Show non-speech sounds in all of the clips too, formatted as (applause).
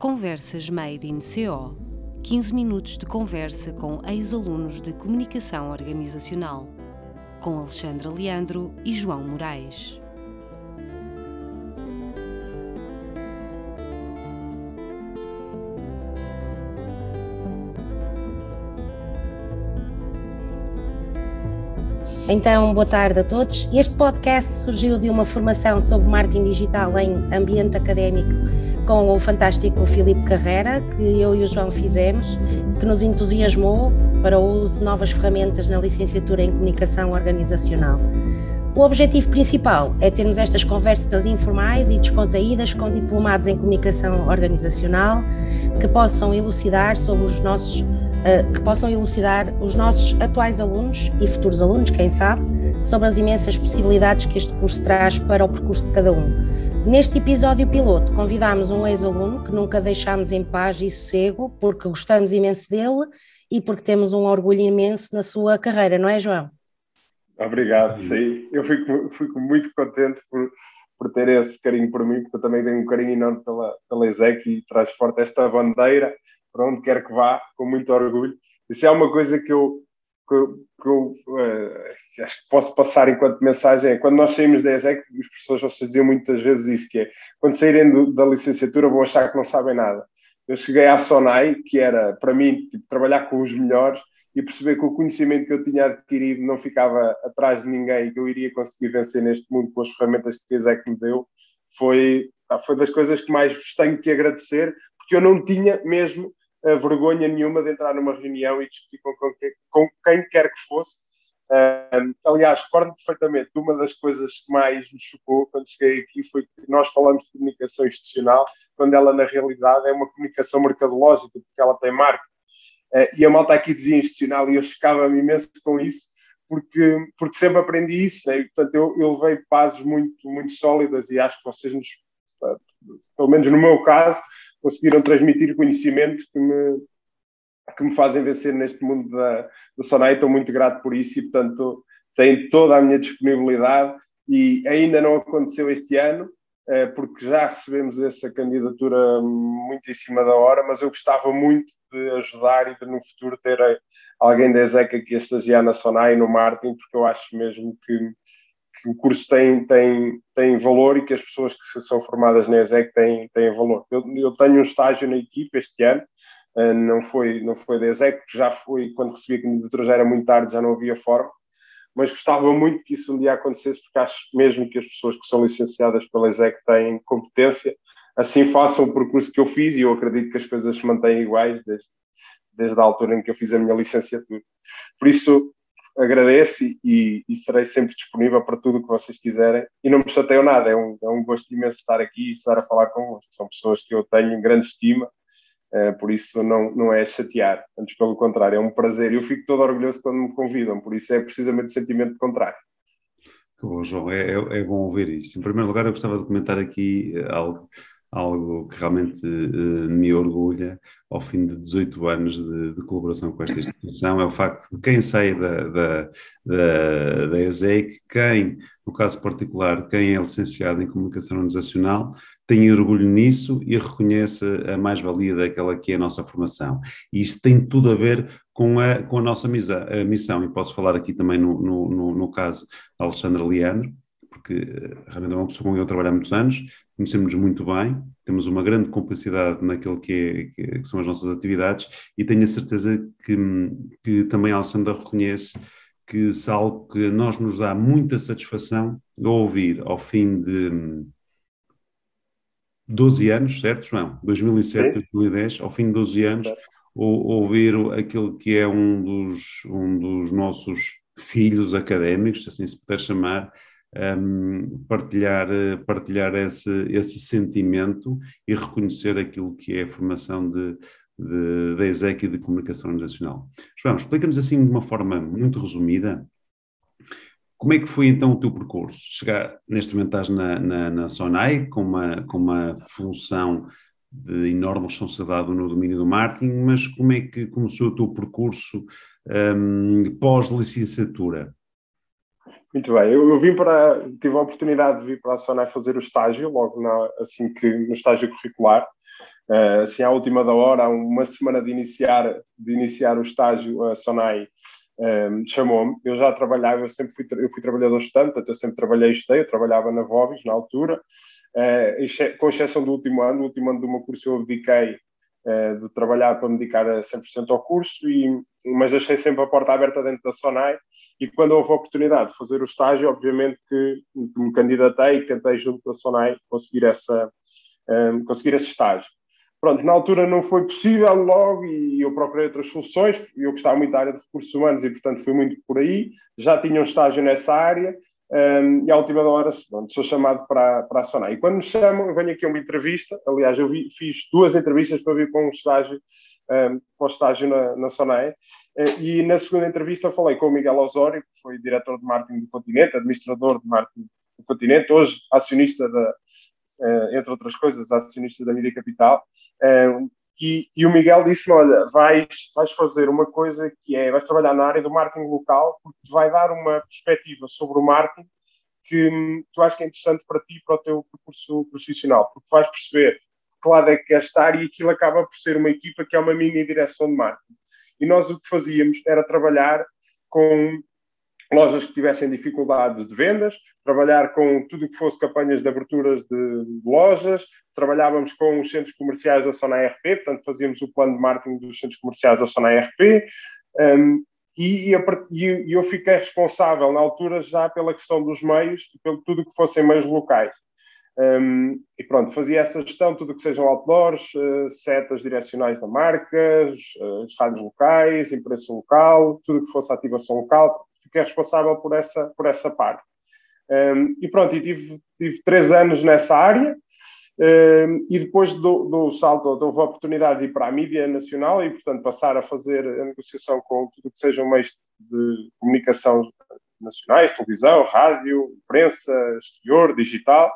Conversas Made in CO 15 minutos de conversa com ex-alunos de Comunicação Organizacional, com Alexandra Leandro e João Moraes. Então, boa tarde a todos. Este podcast surgiu de uma formação sobre marketing digital em ambiente académico com o fantástico Filipe Carrera, que eu e o João fizemos, que nos entusiasmou para o uso de novas ferramentas na licenciatura em comunicação organizacional. O objetivo principal é termos estas conversas informais e descontraídas com diplomados em comunicação organizacional que possam elucidar sobre os nossos uh, que possam elucidar os nossos atuais alunos e futuros alunos, quem sabe, sobre as imensas possibilidades que este curso traz para o percurso de cada um. Neste episódio piloto, convidámos um ex-aluno que nunca deixámos em paz e sossego, porque gostamos imenso dele e porque temos um orgulho imenso na sua carreira, não é, João? Obrigado, sim. Eu fico, fico muito contente por, por ter esse carinho por mim, porque eu também tenho um carinho enorme pela, pela ESEC e traz forte esta bandeira para onde quer que vá, com muito orgulho. Isso é uma coisa que eu, que eu, que eu uh, acho que posso passar enquanto mensagem. É, quando nós saímos da ESEC, os professores vocês diziam muitas vezes isso, que é, quando saírem do, da licenciatura vão achar que não sabem nada. Eu cheguei à SONAI, que era, para mim, tipo, trabalhar com os melhores e perceber que o conhecimento que eu tinha adquirido não ficava atrás de ninguém e que eu iria conseguir vencer neste mundo com as ferramentas que a ESEC me deu, foi, foi das coisas que mais vos tenho que agradecer, porque eu não tinha mesmo uh, vergonha nenhuma de entrar numa reunião e discutir com, com, com quem quer que fosse. Aliás, recordo perfeitamente uma das coisas que mais me chocou quando cheguei aqui foi que nós falamos de comunicação institucional, quando ela na realidade é uma comunicação mercadológica, porque ela tem marca. Uh, e a malta aqui dizia institucional e eu chocava-me imenso com isso, porque, porque sempre aprendi isso, né? e, portanto eu, eu levei bases muito, muito sólidas e acho que vocês nos, pelo menos no meu caso, conseguiram transmitir conhecimento que me, que me fazem vencer neste mundo da, da Sonai. Estou muito grato por isso e, portanto, tenho toda a minha disponibilidade e ainda não aconteceu este ano, eh, porque já recebemos essa candidatura muito em cima da hora, mas eu gostava muito de ajudar e de no futuro ter alguém da ESEC aqui a estagiar na Sonai no marketing, porque eu acho mesmo que que o curso tem, tem, tem valor e que as pessoas que são formadas na ESEC têm, têm valor. Eu, eu tenho um estágio na equipe este ano, uh, não foi, não foi da ESEC, já foi, quando recebi a candidatura já era muito tarde, já não havia forma, mas gostava muito que isso um dia acontecesse, porque acho mesmo que as pessoas que são licenciadas pela ESEC têm competência, assim façam o percurso que eu fiz e eu acredito que as coisas se mantêm iguais desde, desde a altura em que eu fiz a minha licenciatura. Por isso, agradeço e, e, serei sempre disponível para tudo o que vocês quiserem. E não me chateiam nada, é um, é um gosto imenso estar aqui e estar a falar convosco. São pessoas que eu tenho grande estima, uh, por isso não, não é chatear, antes pelo contrário, é um prazer. Eu fico todo orgulhoso quando me convidam, por isso é precisamente o sentimento contrário. Bom, João, é, é, é bom ouvir isso. Em primeiro lugar, eu gostava de comentar aqui eh, algo algo que realmente uh, me orgulha ao fim de 18 anos de, de, colaboração com esta instituição, é o facto de quem sai da, da, da, da ESEIC, quem, no caso particular, quem é licenciado em Comunicação Organizacional, tem orgulho nisso e reconhece a mais-valia daquela que é a nossa formação. E isso tem tudo a ver com a, com a nossa a missão, e posso falar aqui também no, no, no, caso da Alexandra Leandro, porque eh, realmente é uma pessoa com quem eu trabalho há muitos anos, conhecemos muito bem, temos uma grande complicidade naquilo que, é, que, são as nossas atividades e tenho a certeza que, que também a Alessandra reconhece que se algo que a nós nos dá muita satisfação ouvir ao fim de 12 anos, certo, João? 2007, Sim. 2010, ao fim de 12 anos, ou, ouvir aquele que é um dos, um dos nossos filhos académicos, assim se puder chamar, um, partilhar, partilhar esse, esse sentimento e reconhecer aquilo que é a formação de, de, da ESEC e de comunicação nacional. João, explica-nos assim de uma forma muito resumida como é que foi então o teu percurso? Chegar, neste momento estás na, na, na SONAI com uma, com uma função de enorme responsabilidade no domínio do marketing, mas como é que começou o teu percurso um, pós-licenciatura? Muito bem, eu, eu, vim para, tive a oportunidade de vir para a Sonai fazer o estágio, logo na, assim que no estágio curricular, uh, assim à última da hora, uma semana de iniciar, de iniciar o estágio, a Sonai um, chamou-me. Eu já trabalhava, eu sempre fui, eu fui trabalhador estudante, eu sempre trabalhei e estudei, eu trabalhava na Vobis na altura, uh, com exceção do último ano, no último ano do meu curso eu abdiquei de trabalhar para me dedicar a 100% ao curso, e, mas deixei sempre a porta aberta dentro da Sonai, e quando houve a oportunidade de fazer o estágio, obviamente que, que me candidatei e tentei junto da Sonai conseguir, essa, um, conseguir esse estágio. Pronto, na altura não foi possível logo e eu procurei outras soluções. Eu gostava muito da área de recursos humanos e, portanto, fui muito por aí. Já tinha um estágio nessa área um, e, à última hora, pronto, sou chamado para, para a Sonai. E quando me chamam, eu venho aqui a uma entrevista. Aliás, eu vi, fiz duas entrevistas para vir com um estágio, um, o estágio na, na Sonai. Eh, e na segunda entrevista falei com o Miguel Osório, que foi diretor de marketing do Continente, administrador de marketing do Continente, hoje acionista da, uh, entre outras coisas, acionista da Mídia Capital. E, e, o Miguel disse-me: Olha, vais, vais fazer uma coisa que é, vais trabalhar na área do marketing local, porque te vai dar uma perspectiva sobre o marketing que tu acho que é interessante para ti para o teu percurso profissional, porque vais perceber que lado é que queres estar e aquilo acaba por ser uma equipa que é uma mini direção de marketing. E nós o que fazíamos era trabalhar com lojas que tivessem dificuldade de vendas, trabalhar com tudo o que fosse campanhas de aberturas de lojas, trabalhávamos com os centros comerciais da Sona RP, portanto fazíamos o plano de marketing dos centros comerciais da Sona RP, um, e, e, eu fiquei responsável na altura já pela questão dos meios pelo tudo o que fossem meios locais. Um, e pronto, fazia essa gestão, tudo o que sejam outdoors, uh, setas direcionais da marca, as rádios locais, imprensa local, tudo o que fosse ativação local, fiquei responsável por essa, por essa parte. Um, e pronto, e tive, tive três anos nessa área, um, e depois do, do salto, houve a oportunidade de ir para a mídia nacional e, portanto, passar a fazer a negociação com tudo que sejam meios de comunicação nacionais, televisão, rádio, imprensa, exterior, digital.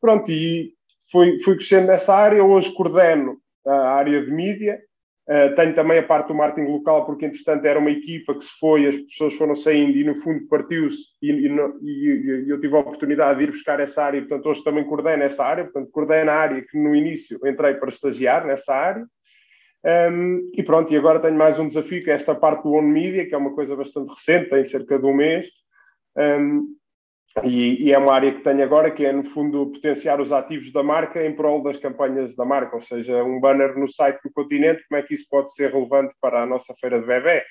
Pronto, e fui, fui crescendo nessa área. Hoje coordeno a área de mídia Uh, tenho também a parte do marketing local, porque entretanto era uma equipa que se foi, as pessoas foram saindo e no fundo partiu-se e, e, e, eu tive a oportunidade de ir buscar essa área, portanto hoje também coordeno essa área, portanto coordeno a área que no início entrei para estagiar nessa área. Um, e pronto, e agora tenho mais um desafio, que é esta parte do On Media, que é uma coisa bastante recente, tem cerca de um mês. Um, e, e, é uma área que tenho agora, que é, no fundo, potenciar os ativos da marca em prol das campanhas da marca, ou seja, um banner no site do continente, como é que isso pode ser relevante para a nossa feira de bebê,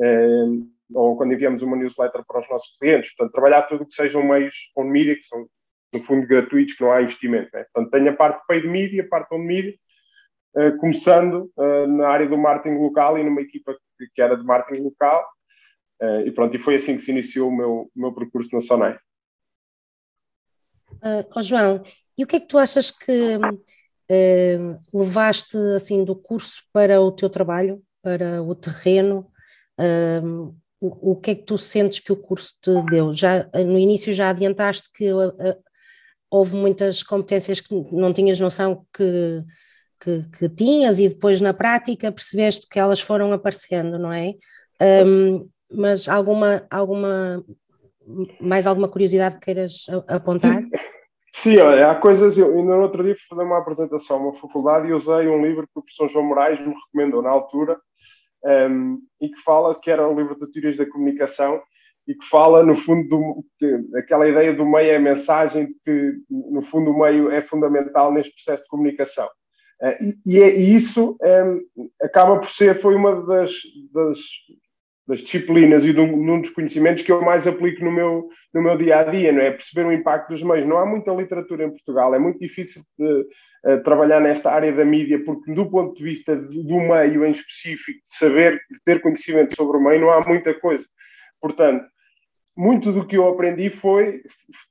eh, ou quando enviamos uma newsletter para os nossos clientes. Portanto, trabalhar tudo que sejam meios on media, que são, no fundo, gratuitos, que não há investimento. Né? Portanto, tenho a parte paid media, a parte on media, eh, começando eh, na área do marketing local e numa equipa que, que era de marketing local, eh, e pronto, e foi assim que se iniciou o meu, meu percurso na Sonai. Uh, oh João, e o que é que tu achas que uh, levaste assim do curso para o teu trabalho, para o terreno? Uh, o, o, que é que tu sentes que o curso te deu? Já no início já adiantaste que houve muitas competências que não tinhas noção que, que, que, tinhas e depois na prática percebeste que elas foram aparecendo, não é? Um, mas alguma, alguma mais alguma curiosidade que queiras apontar? Sim, olha, há coisas. Eu ainda no outro dia fui fazer uma apresentação a uma faculdade e usei um livro que o professor João Moraes me recomendou na altura um, ehm, e que fala que era um livro de teorias da comunicação e que fala, no fundo, do, que, aquela ideia do meio é mensagem, que, no fundo, o meio é fundamental neste processo de comunicação. Uh, e, e, é, e, isso um, ehm, acaba por ser, foi uma das, das das disciplinas e de um, dos conhecimentos que eu mais aplico no meu, no meu dia a dia, não é? Perceber o impacto dos meios. Não há muita literatura em Portugal, é muito difícil de, uh, trabalhar nesta área da mídia, porque do ponto de vista do meio em específico, de saber, de ter conhecimento sobre o meio, não há muita coisa. Portanto, muito do que eu aprendi foi,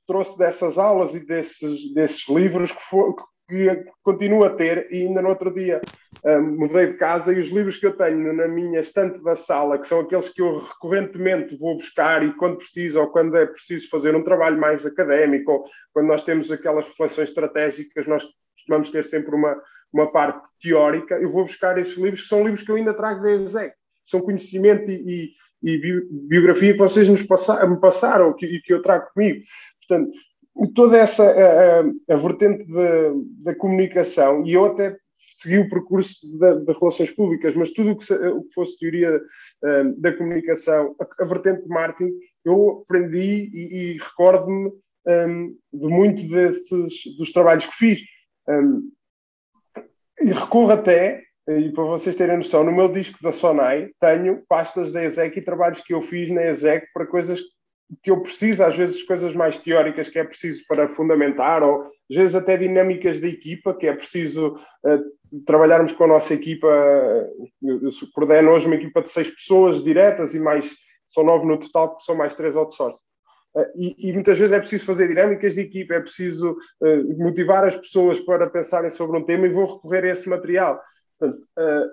trouxe dessas aulas e desses, desses livros que, for, que continuo a ter e ainda no outro dia um, mudei de casa e os livros que eu tenho na minha estante da sala, que são aqueles que eu recorrentemente vou buscar e quando preciso ou quando é preciso fazer um trabalho mais académico ou quando nós temos aquelas reflexões estratégicas, nós costumamos ter sempre uma, uma parte teórica, eu vou buscar esses livros que são livros que eu ainda trago da ESEC, são conhecimento e, e, e biografia que vocês nos passaram, me passaram e que eu trago comigo. Portanto, toda essa a, a, a vertente da comunicação, e eu até segui o percurso de, relações públicas, mas tudo o que, o que fosse teoria uh, da comunicação, a, a, vertente de marketing, eu aprendi e, e recordo-me um, de muito desses, dos trabalhos que fiz. Um, e recorro até, e para vocês terem noção, no meu disco da Sonai tenho pastas da ESEC e trabalhos que eu fiz na ESEC para coisas que eu preciso, às vezes coisas mais teóricas que é preciso para fundamentar, ou às vezes até dinâmicas da equipa, que é preciso uh, trabalharmos com a nossa equipa, eu, eu coordeno hoje uma equipa de seis pessoas diretas e mais, são nove no total, que são mais três outsourcing. Uh, e, e, muitas vezes é preciso fazer dinâmicas de equipa, é preciso uh, motivar as pessoas para pensarem sobre um tema e vou recorrer a esse material. Portanto,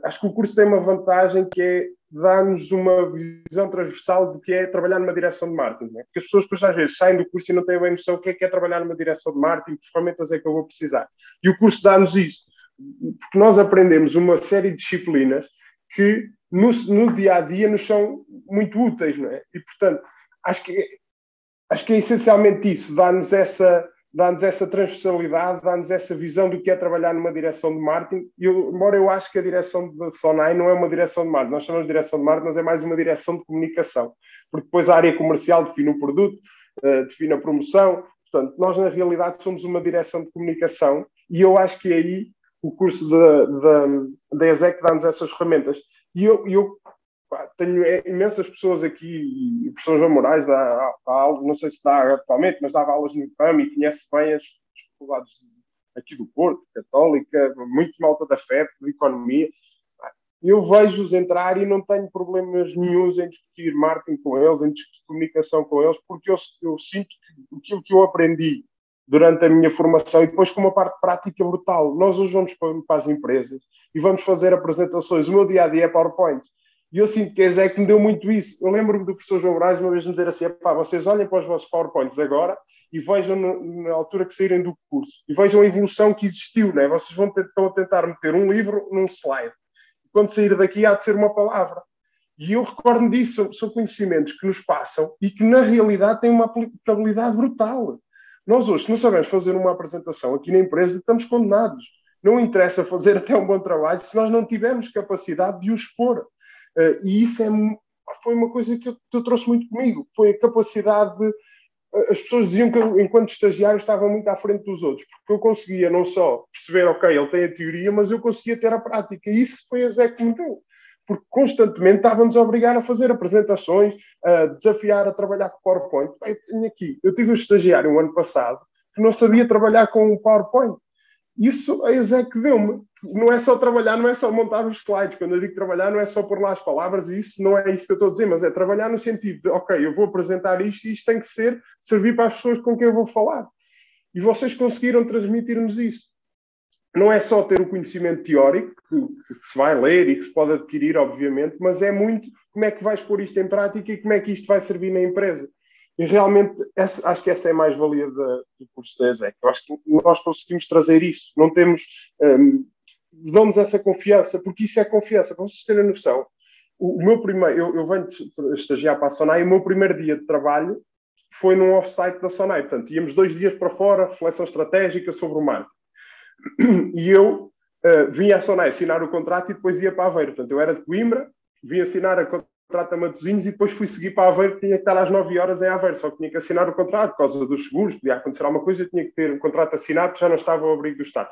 acho que o curso tem uma vantagem que é dá-nos uma visão transversal do que é trabalhar numa direção de marketing. Né? Porque as pessoas depois às vezes saem do curso e não têm bem noção do que é, que é trabalhar numa direção de marketing, que ferramentas é que eu vou precisar. E o curso dá-nos isso, porque nós aprendemos uma série de disciplinas que no, no dia a dia nos são muito úteis, não é? E portanto, acho que, acho que é essencialmente isso, dá-nos essa dá-nos essa transversalidade, dá-nos essa visão do que é trabalhar numa direção de marketing. E eu, embora eu acho que a direção da Sonai não é uma direção de marketing, nós chamamos de direção de marketing, mas é mais uma direção de comunicação, porque depois a área comercial define o produto, uh, define a promoção. Portanto, nós na realidade somos uma direção de comunicação e eu acho que aí o curso da ESEC dá-nos essas ferramentas. E eu, eu Tenho imensas pessoas aqui, o professor João Moraes dá, dá, não sei se dá atualmente, mas dava aulas no IPAM e conhece bem as, as faculdades aqui do Porto, Católica, muito malta da FEP, de Economia. Eu vejo-os entrar e não tenho problemas nenhums em discutir marketing com eles, em discutir comunicação com eles, porque eu, eu sinto que aquilo que eu aprendi durante a minha formação e depois com uma parte prática brutal. Nós hoje vamos para as empresas e vamos fazer apresentações. O meu dia a dia é PowerPoint e eu sinto que a que me deu muito isso. Eu lembro-me do professor João Moraes uma vez me dizer assim: pá, vocês olhem para os vossos PowerPoints agora e vejam no, na altura que saírem do curso e vejam a evolução que existiu. Né? Vocês vão estão a tentar meter um livro num slide. E quando sair daqui há de ser uma palavra. E eu recordo disso, são, são conhecimentos que nos passam e que na realidade têm uma aplicabilidade brutal. Nós hoje, se não sabemos fazer uma apresentação aqui na empresa, estamos condenados. Não interessa fazer (laughs) até um bom trabalho se nós não tivermos capacidade de o expor. Uh, e isso é, foi uma coisa que eu, que eu, trouxe muito comigo, foi a capacidade de, eh, as pessoas diziam que eu, enquanto estagiário, estava muito à frente dos outros, porque eu conseguia não só perceber, ok, ele tem a teoria, mas eu conseguia ter a prática. E isso foi a Zé que me deu. Porque constantemente estávamos a obrigar a fazer apresentações, a desafiar a trabalhar com PowerPoint. Tenho aqui, eu tive um estagiário um ano passado que não sabia trabalhar com o PowerPoint. Isso a Zé que deu-me não é só trabalhar, não é só montar os slides. Quando eu digo trabalhar, não é só pôr lá as palavras, e isso não é isso que eu estou a dizer, mas é trabalhar no sentido de, ok, eu vou apresentar isto e isto tem que ser, servir para as pessoas com quem eu vou falar. E vocês conseguiram transmitir-nos isso. Não é só ter o conhecimento teórico, que, se vai ler e que se pode adquirir, obviamente, mas é muito como é que vais pôr isto em prática e como é que isto vai servir na empresa. E realmente essa, acho que essa é a mais-valia do curso da ESEC. Eu acho que nós conseguimos trazer isso. Não temos. Um, dão-nos essa confiança, porque isso é confiança. Para vocês terem noção, o, o meu primeiro, eu, eu venho estagiar para a Sonai, o meu primeiro dia de trabalho foi num off-site da Sonai. Portanto, íamos dois dias para fora, reflexão estratégica sobre o mar. E eu uh, vinha à Sonai assinar o contrato e depois ia para Aveiro. Portanto, eu era de Coimbra, vim assinar a contrato a Matosinhos e depois fui seguir para Aveiro, tinha que estar às 9 horas em Aveiro, só que tinha que assinar o contrato por causa dos seguros, podia acontecer alguma coisa, eu tinha que ter o contrato assinado, já não estava ao abrigo do Estado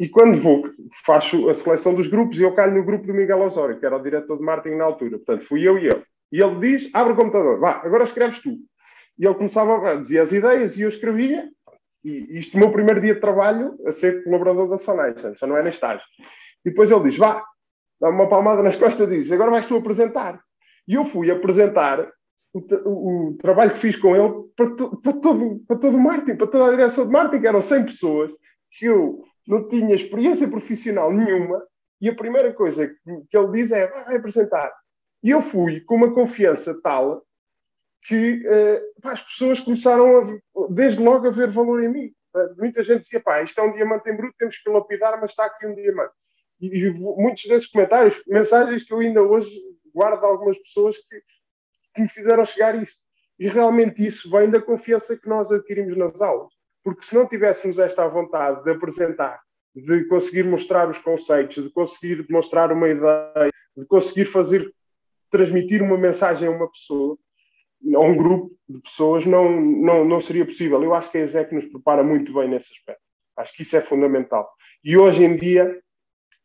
e quando vou, faço a seleção dos grupos e eu caio no grupo do Miguel Osório, que era o diretor de marketing na altura. Portanto, fui eu e ele. E ele diz: abre o computador, vá, agora escreves tu. E ele começava a dizer as ideias e eu escrevia. E isto, o meu primeiro dia de trabalho, a ser colaborador da Sonai, já não é na estágio. E depois ele diz: vá, dá-me uma palmada nas costas e diz: agora vais tu apresentar. E eu fui apresentar o, o, o trabalho que fiz com ele para, to, para, todo, para todo o marketing, para toda a direção de marketing, eram 100 pessoas que eu não tinha experiência profissional nenhuma, e a primeira coisa que ele diz é: vai apresentar. E eu fui com uma confiança tal que uh, pá, as pessoas começaram, a, desde logo, a ver valor em mim. Muita gente dizia: pá, isto é um diamante em bruto, temos que lapidar, mas está aqui um diamante. E, muitos desses comentários, mensagens que eu ainda hoje guardo algumas pessoas que, que me fizeram chegar isso. E realmente isso vem da confiança que nós adquirimos nas aulas. Porque se não tivéssemos esta vontade de apresentar de conseguir mostrar os conceitos, de conseguir demonstrar uma ideia, de conseguir fazer, transmitir uma mensagem a uma pessoa, a um grupo de pessoas, não, não, não seria possível. Eu acho que a ESEC nos prepara muito bem nesse aspecto. Acho que isso é fundamental. E hoje em dia,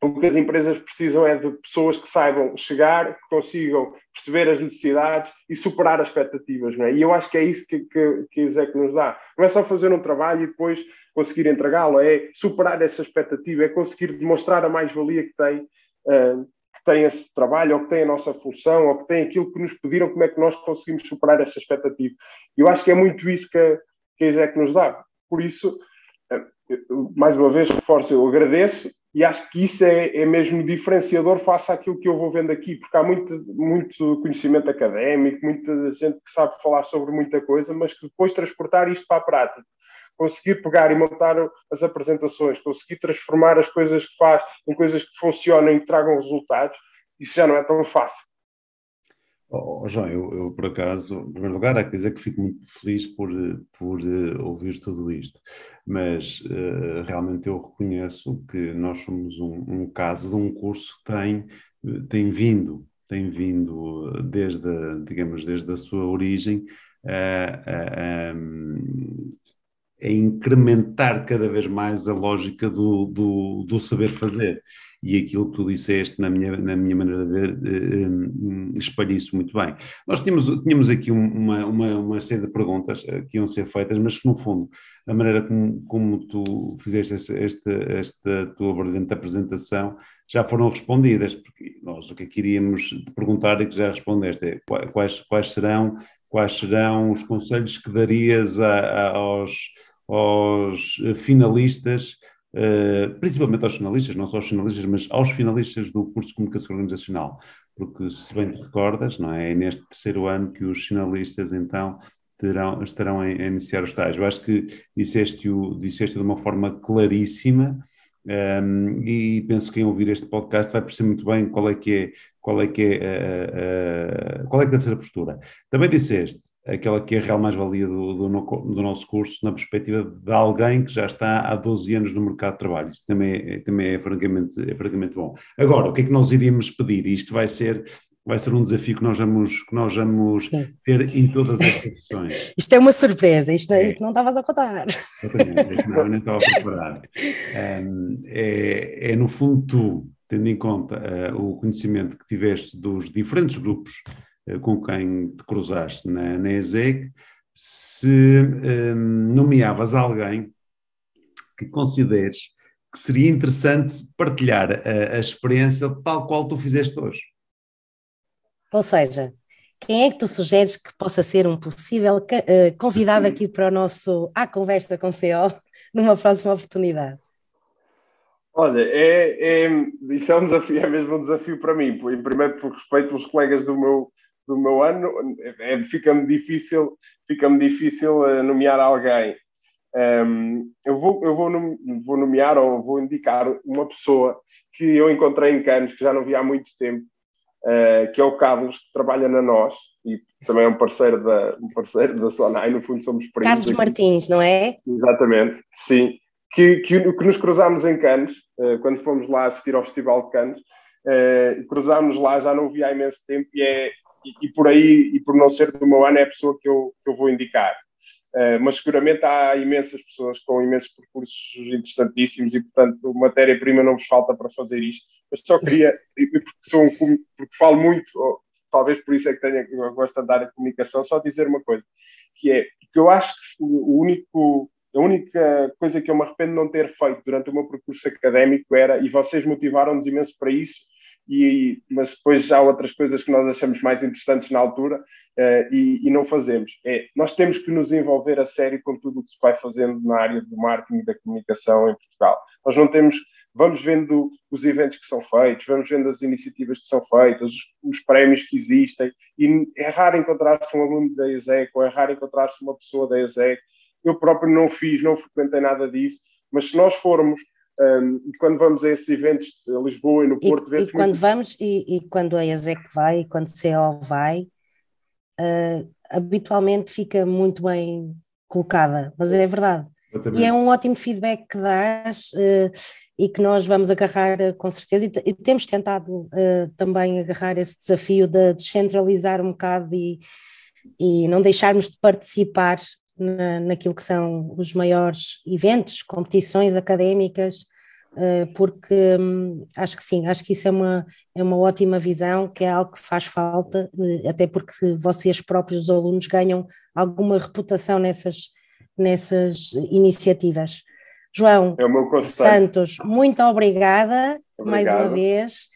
o que as empresas precisam é de pessoas que saibam chegar, que consigam perceber as necessidades e superar as expectativas, não é? E eu acho que é isso que, que, que a ESEC nos dá. Não é só fazer um trabalho e depois conseguir entregá-lo, é superar essa expectativa, é conseguir demonstrar a mais-valia que tem, uh, que tem esse trabalho, ou que tem a nossa função, ou que tem aquilo que nos pediram, como é que nós conseguimos superar essa expectativa. E eu acho que é muito isso que, que a nos dá. Por isso, uh, mais uma vez, reforço, eu agradeço e acho que isso é, é mesmo diferenciador face àquilo que eu vou vendo aqui, porque há muito, muito conhecimento académico, muita gente que sabe falar sobre muita coisa, mas que depois transportar isto para a prática, conseguir pegar e montar as apresentações, conseguir transformar as coisas que faz em coisas que funcionam e que tragam resultados, isso já não é tão fácil. Oh, João, eu, eu, por acaso, em primeiro lugar, há que dizer que fico muito feliz por, por uh, ouvir tudo isto, mas uh, realmente eu reconheço que nós somos um, um, caso de um curso que tem, tem vindo, tem vindo desde, digamos, desde a sua origem a incrementar cada vez mais a lógica do, do, do saber fazer e aquilo que tu disseste, na minha, na minha maneira de ver, eh, eh, espalha isso muito bem. Nós tínhamos, tínhamos aqui uma, uma, uma série de perguntas eh, que iam ser feitas, mas que, no fundo, a maneira como, como tu fizeste esta, esta, esta tua brilhante apresentação já foram respondidas, porque nós o que queríamos perguntar e que já respondeste é quais, quais serão quais serão os conselhos que darias a, a, aos, aos finalistas Uh, principalmente aos finalistas, não só aos finalistas, mas aos finalistas do curso de comunicação organizacional, porque se bem te recordas, não é, é neste terceiro ano que os finalistas então terão, estarão a, iniciar o estágio. Eu acho que disseste-o disseste de uma forma claríssima um, ehm, e penso que quem ouvir este podcast vai perceber muito bem qual é que é qual é que é, uh, qual é que deve ser a postura. Também disseste aquela que é a real mais-valia do, do, do, nosso curso na perspectiva de alguém que já está há 12 anos no mercado de trabalho. Isso também é, também é, francamente, é francamente bom. Agora, o que é que nós iríamos pedir? Isto vai ser vai ser um desafio que nós vamos, que nós vamos ter em todas as sessões. Isto é uma surpresa, isto, é. isto não estavas a contar. Exatamente, não, nem estava a preparar. Um, é, é, no fundo, tu, tendo em conta uh, o conhecimento que tiveste dos diferentes grupos com quem te cruzaste na, na ESEC, se um, nomeavas alguém que consideres que seria interessante partilhar a, a, experiência tal qual tu fizeste hoje. Ou seja, quem é que tu sugeres que possa ser um possível eh, convidado aqui para o nosso A Conversa com CO (laughs) numa próxima oportunidade? Olha, é, é, isso é um desafio, é mesmo um desafio para mim, primeiro por respeito aos colegas do meu, do meu ano, é, fica-me difícil, fica-me difícil uh, nomear alguém. Um, eu vou, eu vou, vou nomear ou vou indicar uma pessoa que eu encontrei em Canos, que já não vi há muito tempo, uh, que é o Carlos, que trabalha na Nós e também é um parceiro da, um parceiro da Sonai, no fundo somos primos. Carlos aqui. Martins, não é? Exatamente, sim. Que, que, que nos cruzámos em Canos, uh, quando fomos lá assistir ao Festival de Canos, uh, cruzámos lá, já não vi há imenso tempo, e é, e, e, por aí, e por não ser do meu ano, é a pessoa que eu, que eu vou indicar. Uh, mas seguramente há imensas pessoas com imensos percursos interessantíssimos e, portanto, matéria-prima não vos falta para fazer isto. Mas só queria, (laughs) porque, sou um, porque falo muito, ou, talvez por isso é que tenho, eu gosto de andar em comunicação, só dizer uma coisa, que é que eu acho que o único, a única coisa que eu me arrependo de não ter feito durante o meu percurso académico era, e vocês motivaram-nos imenso para isso, e, mas depois há outras coisas que nós achamos mais interessantes na altura uh, e, e, não fazemos. É, nós temos que nos envolver a sério com tudo o que se vai fazendo na área do marketing e da comunicação em Portugal. Nós não temos, vamos vendo os eventos que são feitos, vamos vendo as iniciativas que são feitas, os, os prémios que existem, e é raro encontrar-se um aluno da ESEC ou é raro encontrar-se uma pessoa da ESEC. Eu próprio não fiz, não frequentei nada disso, mas se nós formos um, e quando vamos a esses eventos de Lisboa e no Porto, e, e quando muito... vamos e, e, quando a ESEC vai e quando a CO vai, uh, habitualmente fica muito bem colocada, mas é verdade. E é um ótimo feedback que dás, uh, e que nós vamos agarrar eh, com certeza, e, e temos tentado uh, também agarrar esse desafio de descentralizar um bocado e, e não deixarmos de participar na, naquilo que são os maiores eventos, competições académicas, uh, porque um, acho que sim, acho que isso é uma, é uma ótima visão, que é algo que faz falta, uh, até porque vocês próprios, os alunos, ganham alguma reputação nessas, nessas iniciativas. João é Santos, muito obrigada Obrigado. mais uma vez.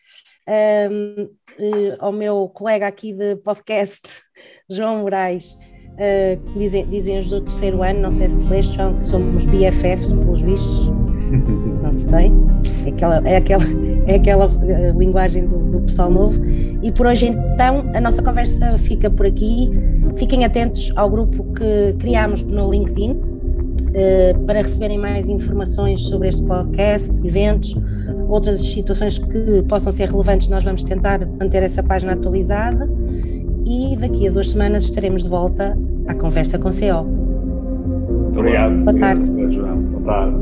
Um, uh, ao meu colega aqui de podcast, (laughs) João Moraes, uh, dizem, dizem os do terceiro ano, não sei se se leste, João, que somos BFFs, pelos bichos, (laughs) não sei, é aquela, é aquela, é aquela uh, linguagem do, do pessoal novo. E por hoje, então, a nossa conversa fica por aqui. Fiquem atentos ao grupo que criámos no LinkedIn eh, para receberem mais informações sobre este podcast, eventos, outras situações que possam ser relevantes, nós vamos tentar manter essa página atualizada e daqui a duas semanas estaremos de volta à conversa com CO. Obrigado. Boa tarde. Obrigado, João. Boa tarde.